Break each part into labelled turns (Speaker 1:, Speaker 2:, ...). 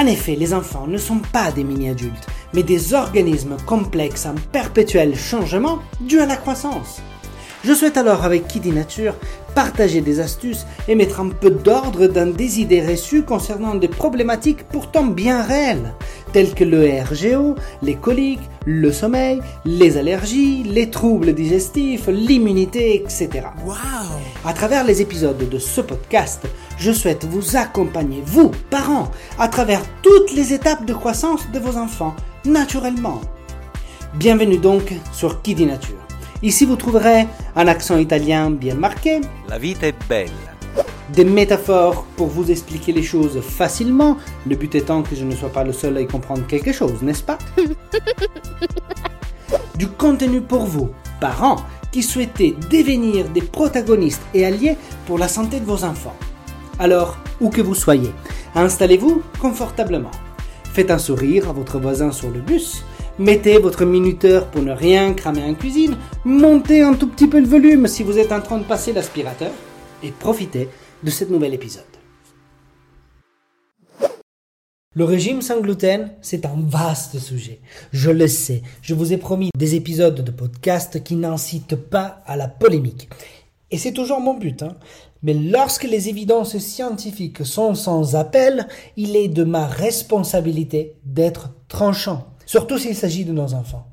Speaker 1: En effet, les enfants ne sont pas des mini-adultes, mais des organismes complexes en perpétuel changement dû à la croissance. Je souhaite alors avec Kiddy Nature partager des astuces et mettre un peu d'ordre dans des idées reçues concernant des problématiques pourtant bien réelles, telles que le RGO, les coliques, le sommeil, les allergies, les troubles digestifs, l'immunité, etc.
Speaker 2: Wow
Speaker 1: À travers les épisodes de ce podcast, je souhaite vous accompagner, vous, parents, à travers toutes les étapes de croissance de vos enfants, naturellement. Bienvenue donc sur Kiddy Nature. Ici, vous trouverez un accent italien bien marqué,
Speaker 2: La vita è bella.
Speaker 1: des métaphores pour vous expliquer les choses facilement, le but étant que je ne sois pas le seul à y comprendre quelque chose, n'est-ce pas? Du contenu pour vous, parents, qui souhaitez devenir des protagonistes et alliés pour la santé de vos enfants. Alors, où que vous soyez, installez-vous confortablement. Faites un sourire à votre voisin sur le bus. Mettez votre minuteur pour ne rien cramer en cuisine. Montez un tout petit peu le volume si vous êtes en train de passer l'aspirateur. Et profitez de cet nouvel épisode. Le régime sans gluten, c'est un vaste sujet. Je le sais. Je vous ai promis des épisodes de podcast qui n'incitent pas à la polémique. Et c'est toujours mon but. Hein. Mais lorsque les évidences scientifiques sont sans appel, il est de ma responsabilité d'être tranchant, surtout s'il s'agit de nos enfants.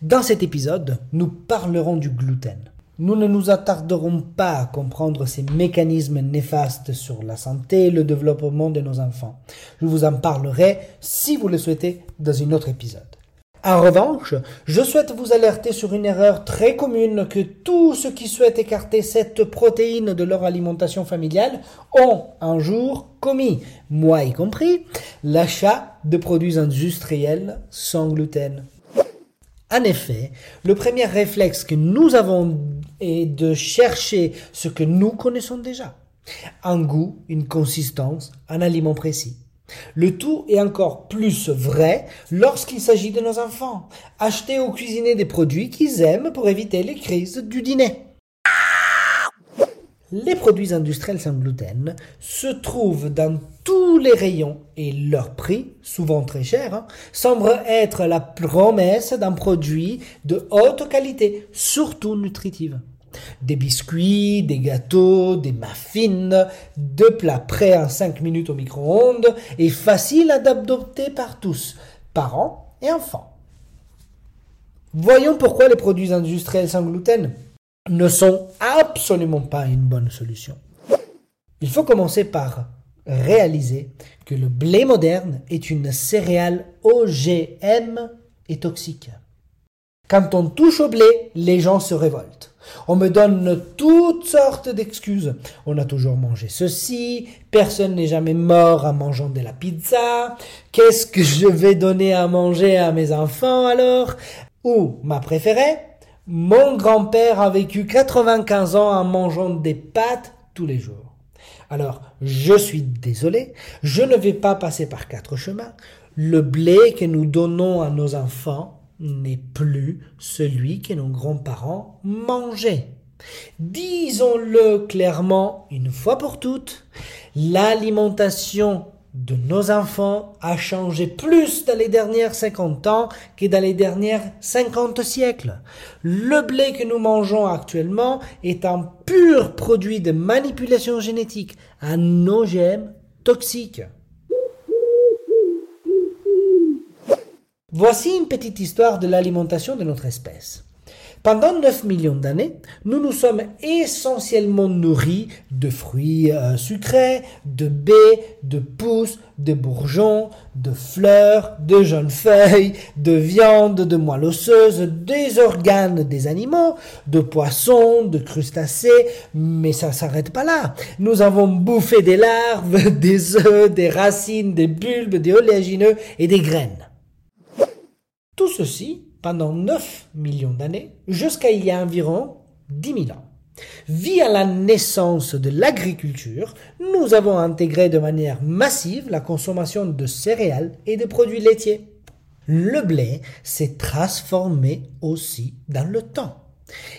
Speaker 1: Dans cet épisode, nous parlerons du gluten. Nous ne nous attarderons pas à comprendre ces mécanismes néfastes sur la santé et le développement de nos enfants. Je vous en parlerai, si vous le souhaitez, dans un autre épisode. En revanche, je souhaite vous alerter sur une erreur très commune que tous ceux qui souhaitent écarter cette protéine de leur alimentation familiale ont un jour commis, moi y compris, l'achat de produits industriels sans gluten. En effet, le premier réflexe que nous avons est de chercher ce que nous connaissons déjà. Un goût, une consistance, un aliment précis. Le tout est encore plus vrai lorsqu'il s'agit de nos enfants. Acheter ou cuisiner des produits qu'ils aiment pour éviter les crises du dîner. Les produits industriels sans gluten se trouvent dans tous les rayons et leur prix, souvent très cher, hein, semble être la promesse d'un produit de haute qualité, surtout nutritive. Des biscuits, des gâteaux, des muffins, deux plats prêts en 5 minutes au micro-ondes et faciles à adopter par tous, parents et enfants. Voyons pourquoi les produits industriels sans gluten ne sont absolument pas une bonne solution. Il faut commencer par réaliser que le blé moderne est une céréale OGM et toxique. Quand on touche au blé, les gens se révoltent. On me donne toutes sortes d'excuses. On a toujours mangé ceci, personne n'est jamais mort en mangeant de la pizza. Qu'est-ce que je vais donner à manger à mes enfants alors? Ou, ma préférée, mon grand-père a vécu 95 ans en mangeant des pâtes tous les jours. Alors, je suis désolé, je ne vais pas passer par quatre chemins. Le blé que nous donnons à nos enfants n'est plus celui que nos grands-parents mangeaient. Disons-le clairement une fois pour toutes, l'alimentation de nos enfants a changé plus dans les dernières 50 ans que dans les dernières 50 siècles. Le blé que nous mangeons actuellement est un pur produit de manipulation génétique, un OGM toxique. Voici une petite histoire de l'alimentation de notre espèce. Pendant 9 millions d'années, nous nous sommes essentiellement nourris de fruits euh, sucrés, de baies, de pousses, de bourgeons, de fleurs, de jeunes feuilles, de viande, de moelle osseuse, des organes des animaux, de poissons, de crustacés, mais ça s'arrête pas là. Nous avons bouffé des larves, des œufs, des racines, des bulbes, des oléagineux et des graines. Tout ceci pendant 9 millions d'années jusqu'à il y a environ 10 000 ans. Via la naissance de l'agriculture, nous avons intégré de manière massive la consommation de céréales et de produits laitiers. Le blé s'est transformé aussi dans le temps.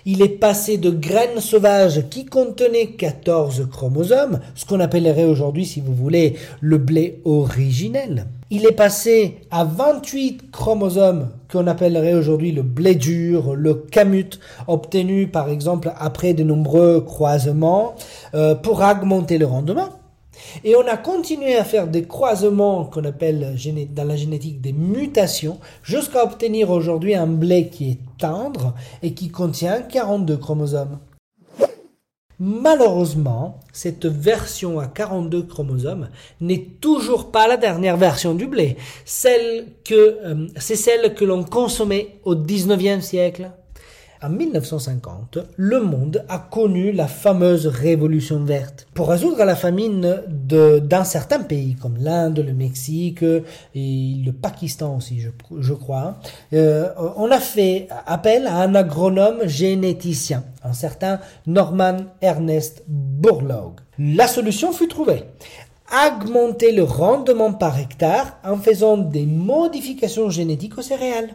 Speaker 1: Il est passé de graines sauvages qui contenaient 14 chromosomes, ce qu'on appellerait aujourd'hui, si vous voulez, le blé originel. Il est passé à 28 chromosomes qu'on appellerait aujourd'hui le blé dur, le camut, obtenu par exemple après de nombreux croisements euh, pour augmenter le rendement. Et on a continué à faire des croisements qu'on appelle dans la génétique des mutations jusqu'à obtenir aujourd'hui un blé qui est tendre et qui contient 42 chromosomes. Malheureusement, cette version à 42 chromosomes n'est toujours pas la dernière version du blé. Celle que, euh, c'est celle que l'on consommait au 19e siècle. En 1950, le monde a connu la fameuse révolution verte. Pour résoudre la famine de, dans certains pays comme l'Inde, le Mexique et le Pakistan aussi, je, crois, euh, on a fait appel à un agronome généticien, un certain Norman Ernest Borlaug. La solution fut trouvée augmenter le rendement par hectare en faisant des modifications génétiques aux céréales.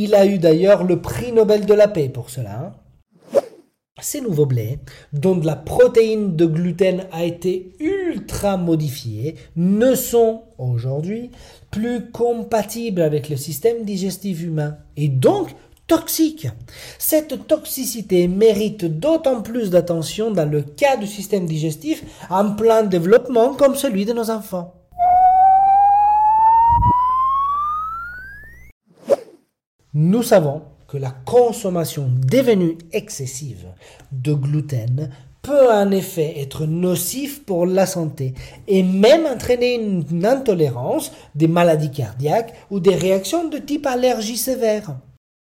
Speaker 1: Il a eu d'ailleurs le prix Nobel de la paix pour cela. Ces nouveaux blés, dont la protéine de gluten a été ultra modifiée, ne sont aujourd'hui plus compatibles avec le système digestif humain et donc toxiques. Cette toxicité mérite d'autant plus d'attention dans le cas du système digestif en plein développement comme celui de nos enfants. Nous savons que la consommation devenue excessive de gluten peut en effet être nocif pour la santé et même entraîner une intolérance, des maladies cardiaques ou des réactions de type allergie sévère.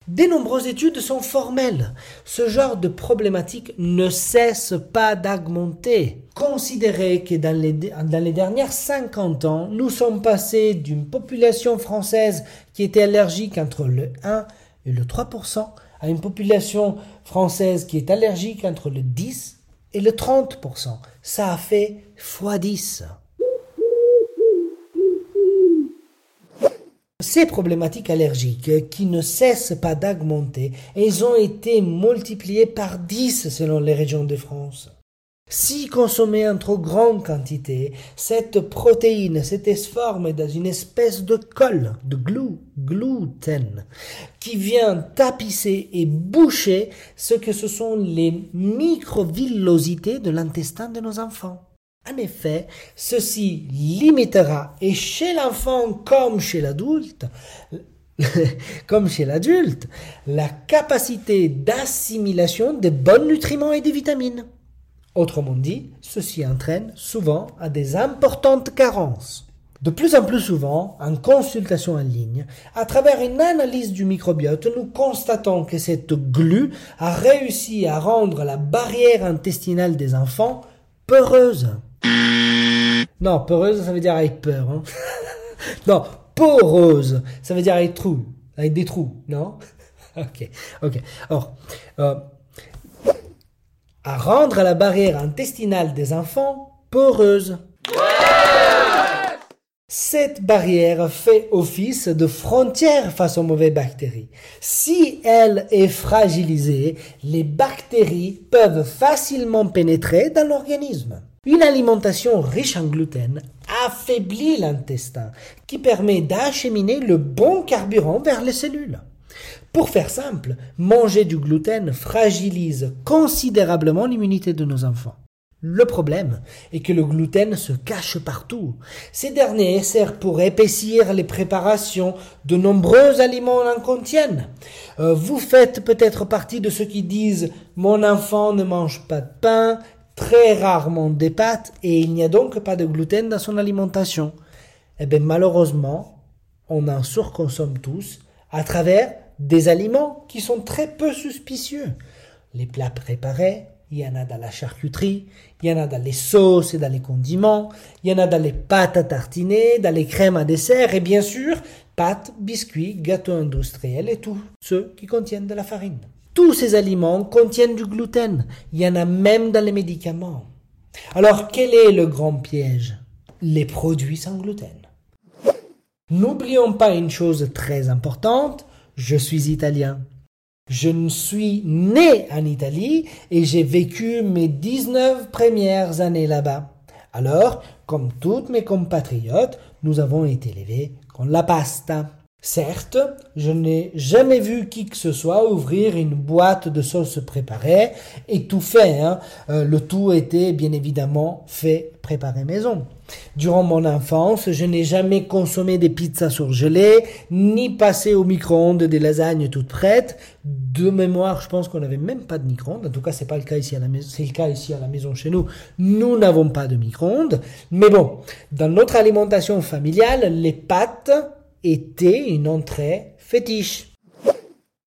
Speaker 1: De nombreuses études sont formelles. Ce genre de problématique ne cesse pas d'augmenter. Considérez que dans les, dans les dernières 50 ans, nous sommes passés d'une population française qui était allergique entre le 1 et le 3% à une population française qui est allergique entre le 10 et le 30%. Ça a fait x10. Ces problématiques allergiques qui ne cessent pas d'augmenter, elles ont été multipliées par 10 selon les régions de France. Si consommée en trop grande quantité, cette protéine s'était formée dans une espèce de colle, de glue, gluten, qui vient tapisser et boucher ce que ce sont les microvillosités de l'intestin de nos enfants. En effet, ceci limitera, et chez l'enfant comme chez l'adulte, comme chez l'adulte, la capacité d'assimilation des bons nutriments et des vitamines. Autrement dit, ceci entraîne souvent à des importantes carences. De plus en plus souvent, en consultation en ligne, à travers une analyse du microbiote, nous constatons que cette glu a réussi à rendre la barrière intestinale des enfants peureuse. Non, peureuse, ça veut dire avec peur. Hein. non, poreuse, ça veut dire avec trous, avec des trous, non? Ok, ok. Or, euh, à rendre la barrière intestinale des enfants poreuse. Cette barrière fait office de frontière face aux mauvaises bactéries. Si elle est fragilisée, les bactéries peuvent facilement pénétrer dans l'organisme. Une alimentation riche en gluten affaiblit l'intestin, qui permet d'acheminer le bon carburant vers les cellules. Pour faire simple, manger du gluten fragilise considérablement l'immunité de nos enfants. Le problème est que le gluten se cache partout. Ces derniers servent pour épaissir les préparations. De nombreux aliments en contiennent. Euh, vous faites peut-être partie de ceux qui disent mon enfant ne mange pas de pain, très rarement des pâtes et il n'y a donc pas de gluten dans son alimentation. Eh bien malheureusement, on en surconsomme tous à travers des aliments qui sont très peu suspicieux. Les plats préparés, il y en a dans la charcuterie, il y en a dans les sauces et dans les condiments, il y en a dans les pâtes à tartiner, dans les crèmes à dessert et bien sûr, pâtes, biscuits, gâteaux industriels et tous ceux qui contiennent de la farine. Tous ces aliments contiennent du gluten. Il y en a même dans les médicaments. Alors quel est le grand piège? Les produits sans gluten. N'oublions pas une chose très importante, je suis italien. Je ne suis né en Italie et j'ai vécu mes 19 premières années là-bas. Alors, comme toutes mes compatriotes, nous avons été élevés con la pasta. Certes, je n'ai jamais vu qui que ce soit ouvrir une boîte de sauce préparée et tout fait. Hein. Euh, le tout était bien évidemment fait préparé maison. Durant mon enfance, je n'ai jamais consommé des pizzas surgelées, ni passé au micro-ondes des lasagnes toutes prêtes. De mémoire, je pense qu'on n'avait même pas de micro-ondes. En tout cas, c'est pas le cas ici à la maison. C'est le cas ici à la maison chez nous. Nous n'avons pas de micro-ondes. Mais bon, dans notre alimentation familiale, les pâtes était une entrée fétiche.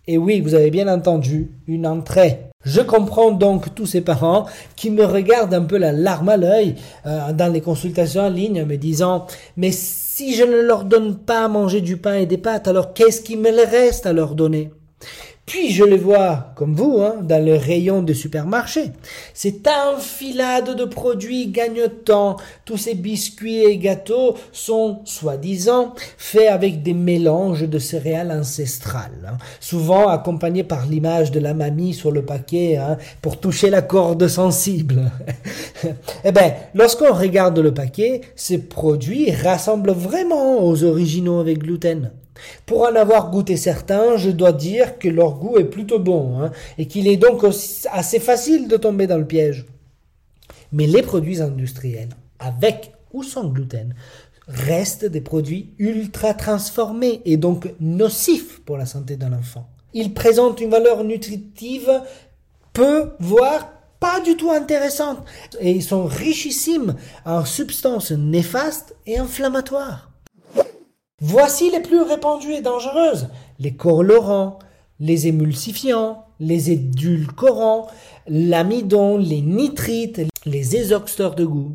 Speaker 1: Et oui, vous avez bien entendu, une entrée. Je comprends donc tous ces parents qui me regardent un peu la larme à l'œil euh, dans les consultations en ligne me disant mais si je ne leur donne pas à manger du pain et des pâtes, alors qu'est-ce qui me reste à leur donner? Puis je les vois, comme vous, hein, dans le rayon de supermarché. Cette enfilade de produits gagnotants, tous ces biscuits et gâteaux sont, soi-disant, faits avec des mélanges de céréales ancestrales, hein, souvent accompagnés par l'image de la mamie sur le paquet hein, pour toucher la corde sensible. eh bien, lorsqu'on regarde le paquet, ces produits rassemblent vraiment aux originaux avec gluten. Pour en avoir goûté certains, je dois dire que leur goût est plutôt bon, hein, et qu'il est donc assez facile de tomber dans le piège. Mais les produits industriels, avec ou sans gluten, restent des produits ultra transformés et donc nocifs pour la santé d'un enfant. Ils présentent une valeur nutritive peu, voire pas du tout intéressante, et ils sont richissimes en substances néfastes et inflammatoires. Voici les plus répandues et dangereuses. Les colorants, les émulsifiants, les édulcorants, l'amidon, les nitrites, les ésoxteurs de goût.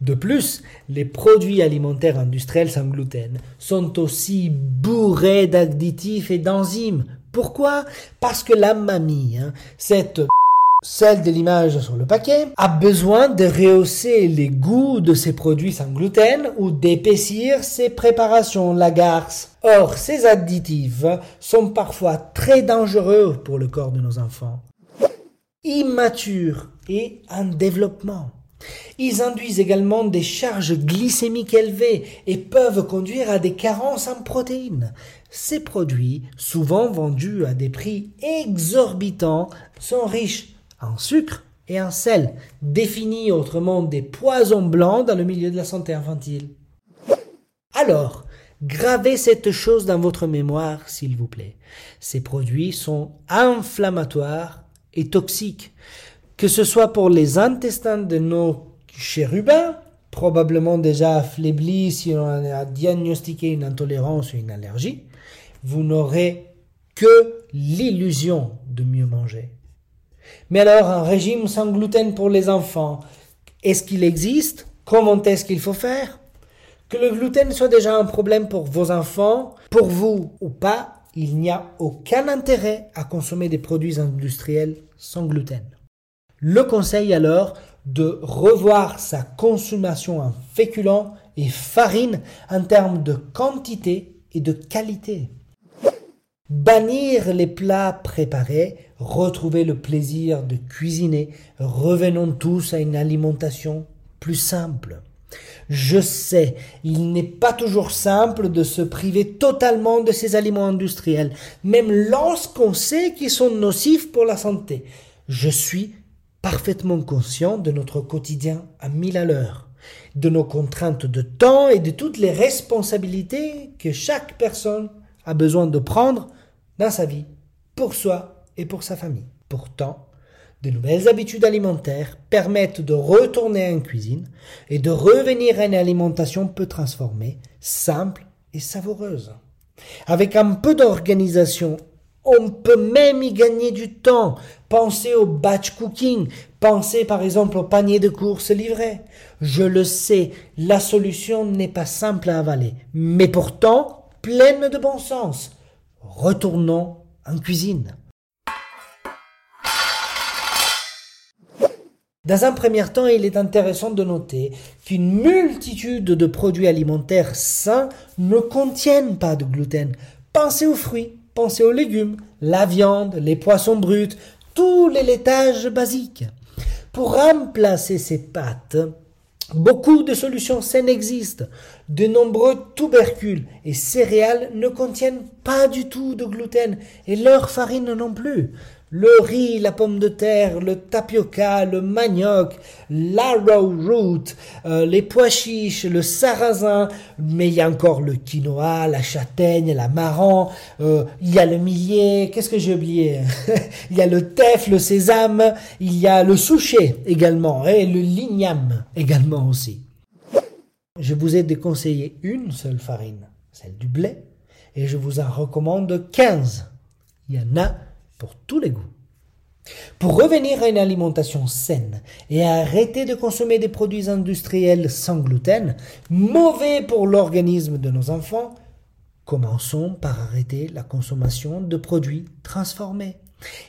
Speaker 1: De plus, les produits alimentaires industriels sans gluten sont aussi bourrés d'additifs et d'enzymes. Pourquoi? Parce que la mamie, hein, cette celle de l'image sur le paquet, a besoin de rehausser les goûts de ses produits sans gluten ou d'épaissir ses préparations, la garce. Or, ces additifs sont parfois très dangereux pour le corps de nos enfants. Immatures et en développement. Ils induisent également des charges glycémiques élevées et peuvent conduire à des carences en protéines. Ces produits, souvent vendus à des prix exorbitants, sont riches en sucre et en sel, définis autrement des poisons blancs dans le milieu de la santé infantile. Alors, gravez cette chose dans votre mémoire, s'il vous plaît. Ces produits sont inflammatoires et toxiques, que ce soit pour les intestins de nos chérubins, probablement déjà affaiblis si on a diagnostiqué une intolérance ou une allergie, vous n'aurez que l'illusion de mieux manger. Mais alors, un régime sans gluten pour les enfants, est-ce qu'il existe? Comment est-ce qu'il faut faire? Que le gluten soit déjà un problème pour vos enfants, pour vous ou pas, il n'y a aucun intérêt à consommer des produits industriels sans gluten. Le conseil alors de revoir sa consommation en féculents et farine en termes de quantité et de qualité. Bannir les plats préparés, retrouver le plaisir de cuisiner, revenons tous à une alimentation plus simple. Je sais, il n'est pas toujours simple de se priver totalement de ces aliments industriels, même lorsqu'on sait qu'ils sont nocifs pour la santé. Je suis parfaitement conscients de notre quotidien à mille à l'heure, de nos contraintes de temps et de toutes les responsabilités que chaque personne a besoin de prendre dans sa vie, pour soi et pour sa famille. Pourtant, de nouvelles habitudes alimentaires permettent de retourner en cuisine et de revenir à une alimentation peu transformée, simple et savoureuse. Avec un peu d'organisation, on peut même y gagner du temps. Pensez au batch cooking, pensez par exemple au panier de courses livré. Je le sais, la solution n'est pas simple à avaler, mais pourtant pleine de bon sens. Retournons en cuisine. Dans un premier temps, il est intéressant de noter qu'une multitude de produits alimentaires sains ne contiennent pas de gluten. Pensez aux fruits, pensez aux légumes, la viande, les poissons bruts, tous les laitages basiques. Pour remplacer ces pâtes, beaucoup de solutions saines existent. De nombreux tubercules et céréales ne contiennent pas du tout de gluten et leur farine non plus le riz, la pomme de terre, le tapioca, le manioc, l'arrowroot, euh, les pois chiches, le sarrasin, mais il y a encore le quinoa, la châtaigne, la marron, euh, il y a le millet, qu'est-ce que j'ai oublié? Il y a le teff, le sésame, il y a le souchet également, et le ligname également aussi. Je vous ai déconseillé une seule farine, celle du blé, et je vous en recommande 15. Il y en a pour tous les goûts. Pour revenir à une alimentation saine et arrêter de consommer des produits industriels sans gluten, mauvais pour l'organisme de nos enfants, commençons par arrêter la consommation de produits transformés.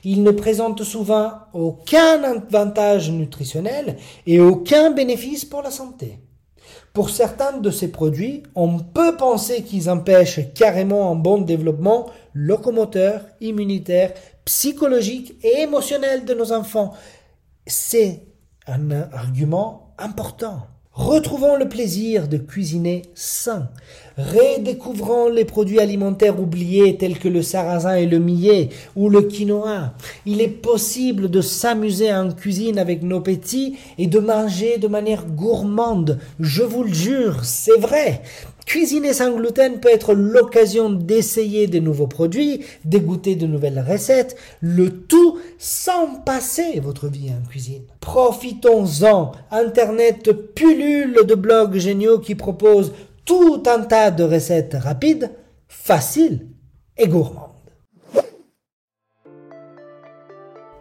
Speaker 1: Ils ne présentent souvent aucun avantage nutritionnel et aucun bénéfice pour la santé. Pour certains de ces produits, on peut penser qu'ils empêchent carrément un bon développement locomoteur, immunitaire, psychologique et émotionnel de nos enfants. C'est un argument important. Retrouvons le plaisir de cuisiner sain. Redécouvrons les produits alimentaires oubliés tels que le sarrasin et le millet ou le quinoa. Il est possible de s'amuser en cuisine avec nos petits et de manger de manière gourmande. Je vous le jure, c'est vrai. Cuisiner sans gluten peut être l'occasion d'essayer de nouveaux produits, dégoûter de nouvelles recettes, le tout sans passer votre vie en cuisine. Profitons-en. Internet pullule de blogs géniaux qui proposent tout un tas de recettes rapides, faciles et gourmandes.